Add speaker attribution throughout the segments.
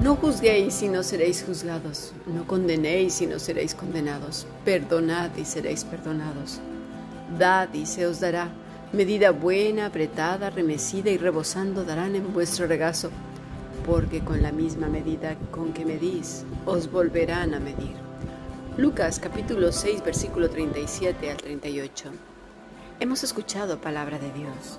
Speaker 1: No juzguéis y no seréis juzgados, no condenéis y no seréis condenados, perdonad y seréis perdonados. Dad y se os dará, medida buena, apretada, remecida y rebosando darán en vuestro regazo, porque con la misma medida con que medís, os volverán a medir. Lucas capítulo 6 versículo 37 al 38. Hemos escuchado palabra de Dios.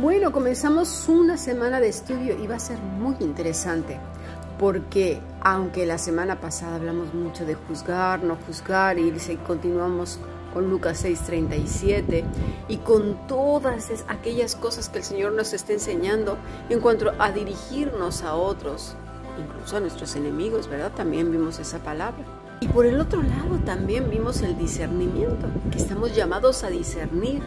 Speaker 1: Bueno, comenzamos una semana de estudio y va a ser muy interesante porque aunque la semana pasada hablamos mucho de juzgar, no juzgar y continuamos con Lucas 6:37 y con todas aquellas cosas que el Señor nos está enseñando en cuanto a dirigirnos a otros, incluso a nuestros enemigos, ¿verdad? También vimos esa palabra. Y por el otro lado también vimos el discernimiento, que estamos llamados a discernir,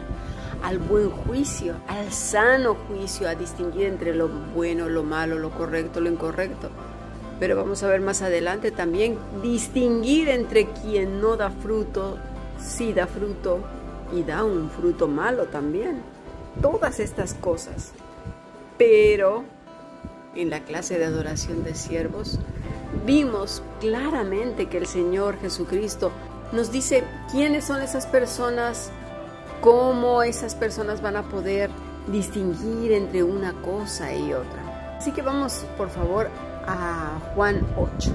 Speaker 1: al buen juicio, al sano juicio, a distinguir entre lo bueno, lo malo, lo correcto, lo incorrecto. Pero vamos a ver más adelante también distinguir entre quien no da fruto, sí da fruto y da un fruto malo también. Todas estas cosas. Pero en la clase de adoración de siervos, vimos claramente que el Señor Jesucristo nos dice quiénes son esas personas, cómo esas personas van a poder distinguir entre una cosa y otra. Así que vamos, por favor, a Juan 8.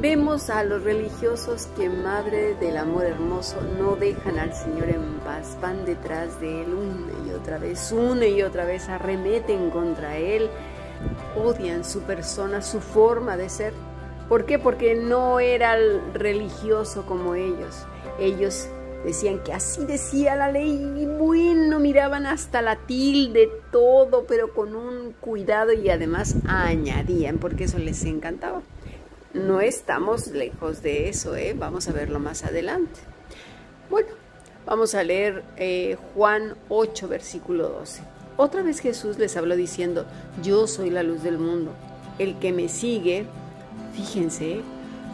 Speaker 1: Vemos a los religiosos que, Madre del Amor Hermoso, no dejan al Señor en paz, van detrás de Él una y otra vez, una y otra vez, arremeten contra Él odian su persona, su forma de ser. ¿Por qué? Porque no era religioso como ellos. Ellos decían que así decía la ley y bueno, miraban hasta la tilde, todo, pero con un cuidado y además añadían, porque eso les encantaba. No estamos lejos de eso, ¿eh? vamos a verlo más adelante. Bueno, vamos a leer eh, Juan 8, versículo 12. Otra vez Jesús les habló diciendo, yo soy la luz del mundo. El que me sigue, fíjense,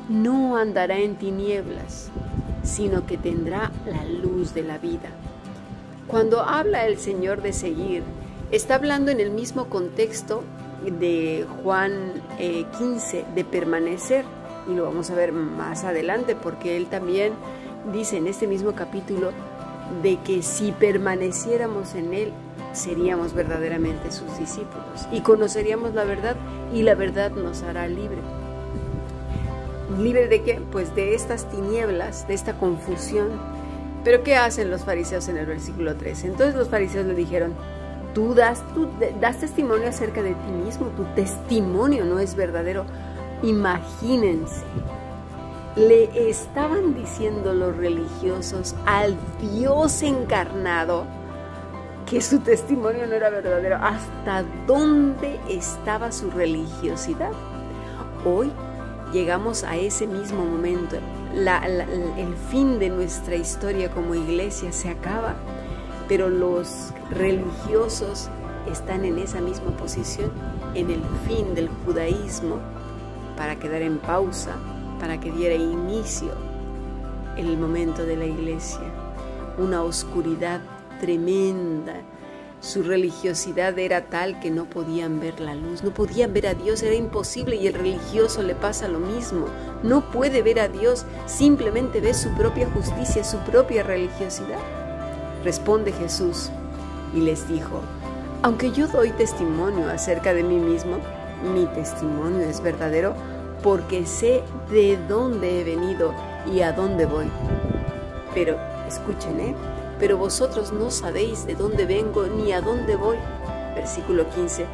Speaker 1: no andará en tinieblas, sino que tendrá la luz de la vida. Cuando habla el Señor de seguir, está hablando en el mismo contexto de Juan 15, eh, de permanecer, y lo vamos a ver más adelante, porque él también dice en este mismo capítulo de que si permaneciéramos en Él, seríamos verdaderamente sus discípulos y conoceríamos la verdad y la verdad nos hará libre. ¿Libre de qué? Pues de estas tinieblas, de esta confusión. Pero ¿qué hacen los fariseos en el versículo 3? Entonces los fariseos le dijeron, tú das, tú das testimonio acerca de ti mismo, tu testimonio no es verdadero. Imagínense, le estaban diciendo los religiosos al Dios encarnado que su testimonio no era verdadero. ¿Hasta dónde estaba su religiosidad? Hoy llegamos a ese mismo momento. el fin de nuestra historia como iglesia se acaba, pero los religiosos están en esa misma posición, en el fin del judaísmo, para quedar en pausa, para que diera inicio el momento de la iglesia. Una oscuridad tremenda. Su religiosidad era tal que no podían ver la luz, no podían ver a Dios, era imposible y el religioso le pasa lo mismo. No puede ver a Dios, simplemente ve su propia justicia, su propia religiosidad. Responde Jesús y les dijo, aunque yo doy testimonio acerca de mí mismo, mi testimonio es verdadero porque sé de dónde he venido y a dónde voy. Pero, escuchen, ¿eh? Pero vosotros no sabéis de dónde vengo ni a dónde voy. Versículo 15.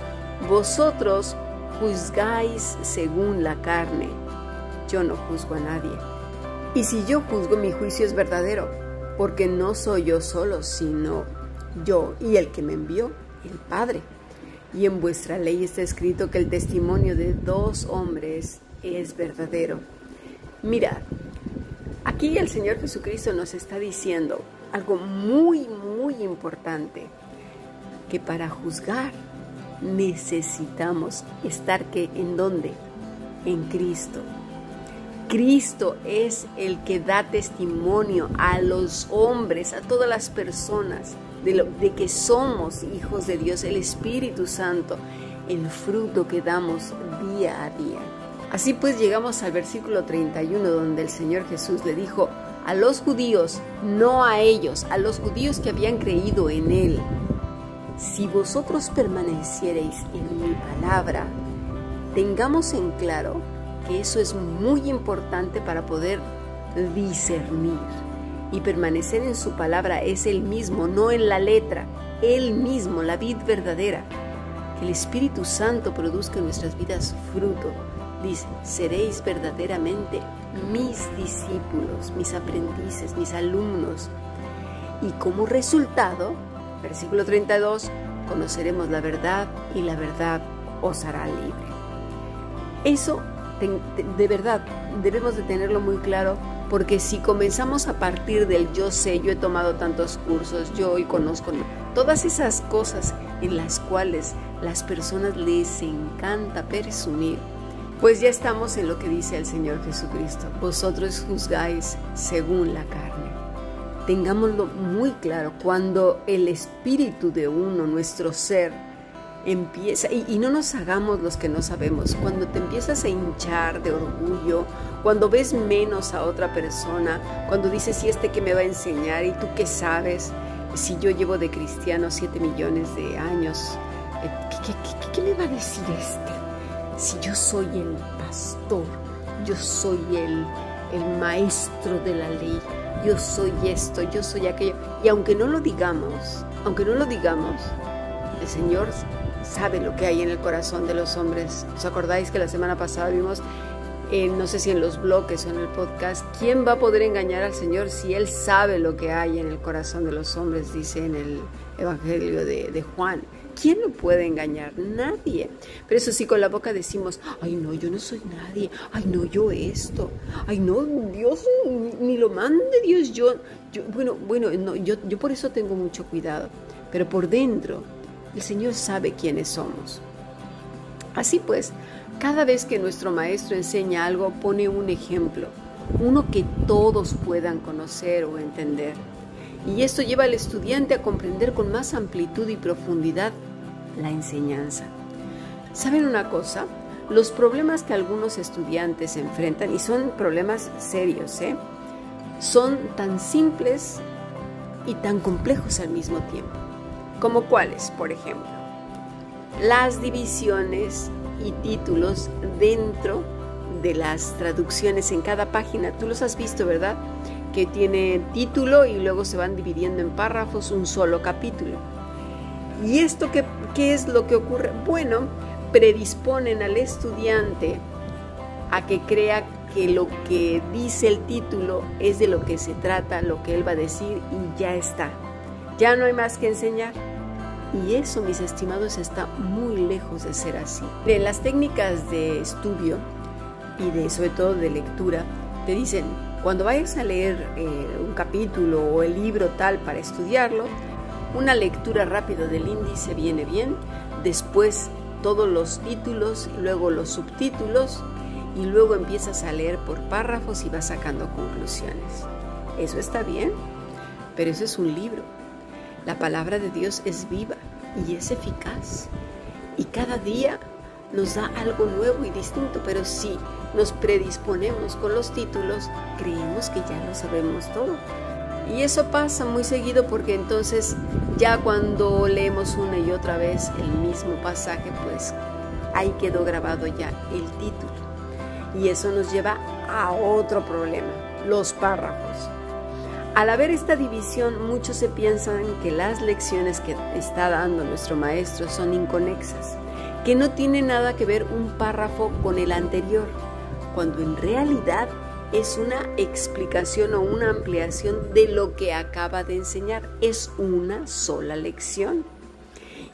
Speaker 1: Vosotros juzgáis según la carne. Yo no juzgo a nadie. Y si yo juzgo, mi juicio es verdadero, porque no soy yo solo, sino yo y el que me envió, el Padre. Y en vuestra ley está escrito que el testimonio de dos hombres es verdadero. Mirad, aquí el Señor Jesucristo nos está diciendo algo muy, muy importante, que para juzgar necesitamos estar que en dónde? En Cristo. Cristo es el que da testimonio a los hombres, a todas las personas, de, lo, de que somos hijos de Dios, el Espíritu Santo, el fruto que damos día a día. Así pues llegamos al versículo 31 donde el Señor Jesús le dijo a los judíos, no a ellos, a los judíos que habían creído en Él, si vosotros permaneciereis en mi palabra, tengamos en claro que eso es muy importante para poder discernir. Y permanecer en su palabra es el mismo, no en la letra, el mismo, la vid verdadera. Que el Espíritu Santo produzca en nuestras vidas fruto. Dice, seréis verdaderamente mis discípulos, mis aprendices, mis alumnos. Y como resultado, versículo 32, conoceremos la verdad y la verdad os hará libre. Eso de verdad debemos de tenerlo muy claro porque si comenzamos a partir del yo sé, yo he tomado tantos cursos, yo hoy conozco todas esas cosas en las cuales las personas les encanta presumir, pues ya estamos en lo que dice el Señor Jesucristo. Vosotros juzgáis según la carne. Tengámoslo muy claro, cuando el espíritu de uno, nuestro ser, empieza, y, no nos hagamos los que no sabemos, cuando te empiezas a hinchar de orgullo, cuando ves menos a otra persona, cuando dices, ¿y este que me va a enseñar? ¿Y tú qué sabes? Si yo llevo de cristiano siete millones de años, eh, ¿qué, qué me va a decir este? Si yo soy el pastor, yo soy el, el maestro de la ley, yo soy esto, yo soy aquello. Y aunque no lo digamos, aunque no lo digamos, el Señor sabe lo que hay en el corazón de los hombres. ¿Os acordáis que la semana pasada vimos, no sé si en los bloques o en el podcast, quién va a poder engañar al Señor si Él sabe lo que hay en el corazón de los hombres, dice en el Evangelio de, de Juan. ¿Quién lo puede engañar? Nadie. Pero eso sí, con la boca decimos, ay no, yo no soy nadie, ay no, yo esto, ay no, Dios, ni, lo mande Dios, yo, bueno, bueno, no, yo, yo por eso tengo mucho cuidado. Pero por dentro el Señor sabe quiénes somos. Así pues, cada vez que nuestro maestro enseña algo, pone un ejemplo, uno que todos puedan conocer o entender. Y esto lleva al estudiante a comprender con más amplitud y profundidad la enseñanza. ¿Saben una cosa? Los problemas que algunos estudiantes enfrentan, y son problemas serios, ¿eh? son tan simples y tan complejos al mismo tiempo como cuáles, por ejemplo, las divisiones y títulos dentro de las traducciones en cada página. Tú los has visto, ¿verdad? Que tiene título y luego se van dividiendo en párrafos un solo capítulo. ¿Y esto qué, qué es lo que ocurre? Bueno, predisponen al estudiante a que crea que lo que dice el título es de lo que se trata, lo que él va a decir y ya está. Ya no hay más que enseñar. Y eso, mis estimados, está muy lejos de ser así. De las técnicas de estudio y de sobre todo de lectura, te dicen, cuando vayas a leer eh, un capítulo o el libro tal para estudiarlo, una lectura rápida del índice viene bien, después todos los títulos, luego los subtítulos y luego empiezas a leer por párrafos y vas sacando conclusiones. Eso está bien, pero eso es un libro. La palabra de Dios es viva y es eficaz. Y cada día nos da algo nuevo y distinto, pero si nos predisponemos con los títulos, creemos que ya lo sabemos todo. Y eso pasa muy seguido porque entonces ya cuando leemos una y otra vez el mismo pasaje, pues ahí quedó grabado ya el título. Y eso nos lleva a otro problema, los párrafos. Al haber esta división, muchos se piensan que las lecciones que está dando nuestro maestro son inconexas, que no tiene nada que ver un párrafo con el anterior, cuando en realidad es una explicación o una ampliación de lo que acaba de enseñar, es una sola lección.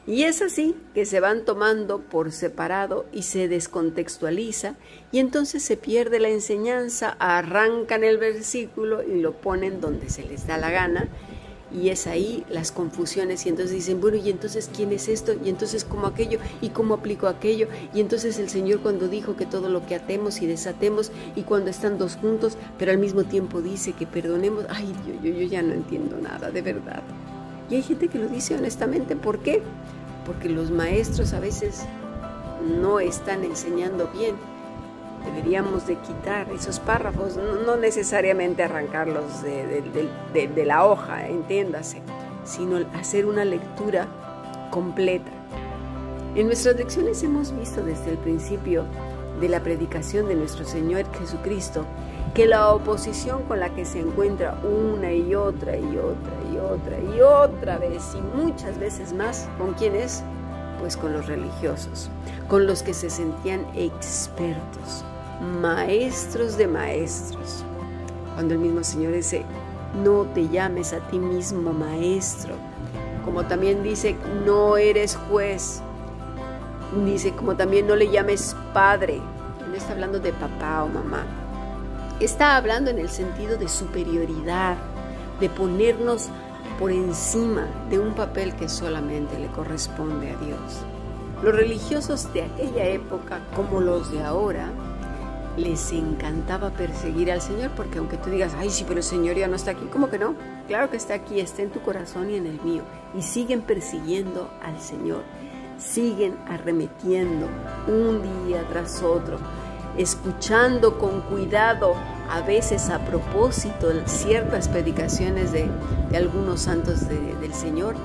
Speaker 1: Y es así que se van tomando por separado y se descontextualiza y entonces se pierde la enseñanza, arrancan el versículo y lo ponen donde se les da la gana y es ahí las confusiones y entonces dicen, bueno, y entonces quién es esto y entonces cómo aquello y cómo aplico aquello y entonces el Señor cuando dijo que todo lo que atemos y desatemos y cuando están dos juntos, pero al mismo tiempo dice que perdonemos, ay Dios, yo, yo ya no entiendo nada, de verdad. Y hay gente que lo dice honestamente, ¿por qué? Porque los maestros a veces no están enseñando bien. Deberíamos de quitar esos párrafos, no necesariamente arrancarlos de, la hoja, entiéndase, sino hacer una lectura completa. En nuestras lecciones hemos visto desde el principio de la predicación de nuestro Señor Jesucristo que la oposición con la que se encuentra una y otra y otra y otra y otra vez y muchas veces más, ¿con quién es? Pues con los religiosos, con los que se sentían expertos, maestros de maestros. Cuando el mismo Señor dice, no te llames a ti mismo maestro, como también dice, no eres juez, dice, como también no le llames padre, no está hablando de papá o mamá, Está hablando en el sentido de superioridad, de ponernos por encima de un papel que solamente le corresponde a Dios. Los religiosos de aquella época, como los de ahora, les encantaba perseguir al Señor, porque aunque tú digas, ay, sí, pero el Señor ya no está aquí, ¿cómo que no? Claro que está aquí, está en tu corazón y en el mío. Y siguen persiguiendo al Señor, siguen arremetiendo un día tras otro escuchando con cuidado, a veces a propósito, ciertas predicaciones de, algunos santos del Señor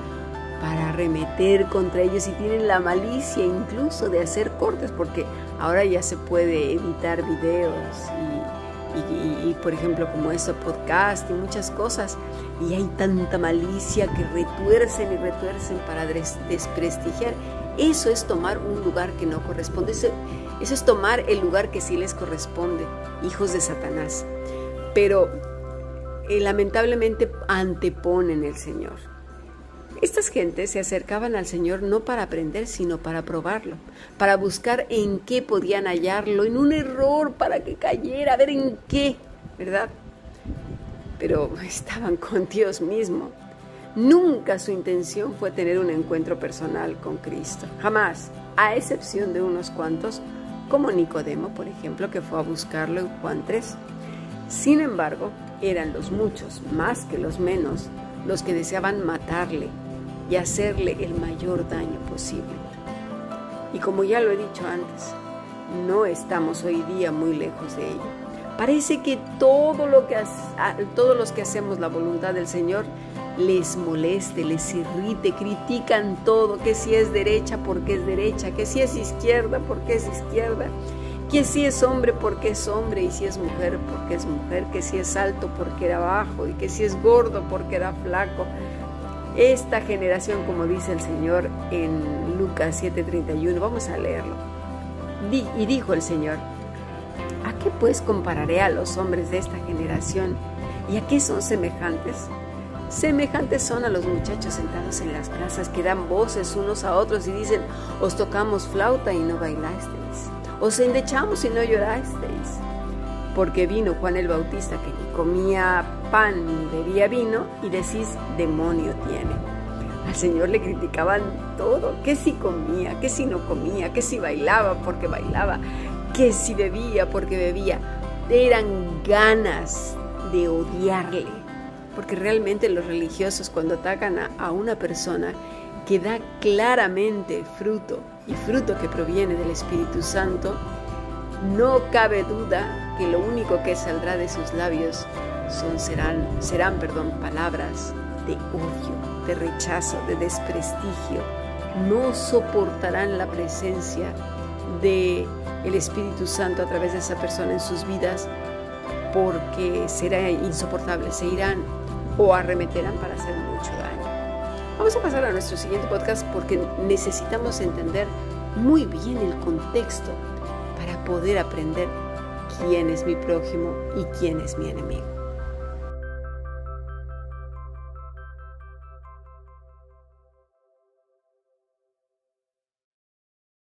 Speaker 1: para arremeter contra ellos y tienen la malicia incluso de hacer cortes, porque ahora ya se puede editar videos y, por ejemplo como eso, podcast y muchas cosas, y hay tanta malicia que retuercen y retuercen para desprestigiar. Eso es tomar un lugar que no corresponde. Eso es tomar el lugar que sí les corresponde, hijos de Satanás. Pero eh, lamentablemente anteponen el Señor. Estas gentes se acercaban al Señor no para aprender, sino para probarlo, para buscar en qué podían hallarlo, en un error para que cayera, a ver en qué, ¿verdad? Pero estaban con Dios mismo. Nunca su intención fue tener un encuentro personal con Cristo, jamás, a excepción de unos cuantos como Nicodemo, por ejemplo, que fue a buscarlo en Juan 3. Sin embargo, eran los muchos, más que los menos, los que deseaban matarle y hacerle el mayor daño posible. Y como ya lo he dicho antes, no estamos hoy día muy lejos de ello. Parece que, todo lo que todos los que hacemos la voluntad del Señor les moleste, les irrite, critican todo, que si es derecha porque es derecha, que si es izquierda porque es izquierda, que si es hombre porque es hombre y si es mujer porque es mujer, que si es alto porque era bajo y que si es gordo porque era flaco. Esta generación, como dice el Señor en Lucas 7:31, vamos a leerlo. Y dijo el Señor, ¿a qué pues compararé a los hombres de esta generación? ¿Y a qué son semejantes? Semejantes son a los muchachos sentados en las plazas que dan voces unos a otros y dicen, os tocamos flauta y no bailasteis, os endechamos y no llorasteis. Porque vino Juan el Bautista que ni comía pan ni bebía vino y decís, demonio tiene. Al Señor le criticaban todo, que si comía, que si no comía, que si bailaba porque bailaba, que si bebía porque bebía. Eran ganas de odiarle porque realmente los religiosos cuando atacan a, una persona que da claramente fruto y fruto que proviene del Espíritu Santo, no cabe duda que lo único que saldrá de sus labios son, serán, serán perdón, palabras de odio, de rechazo, de desprestigio. No soportarán la presencia de el Espíritu Santo a través de esa persona en sus vidas porque será insoportable, se irán o arremeterán para hacer mucho daño. Vamos a pasar a nuestro siguiente podcast porque necesitamos entender muy bien el contexto para poder aprender quién es mi prójimo y quién es mi enemigo.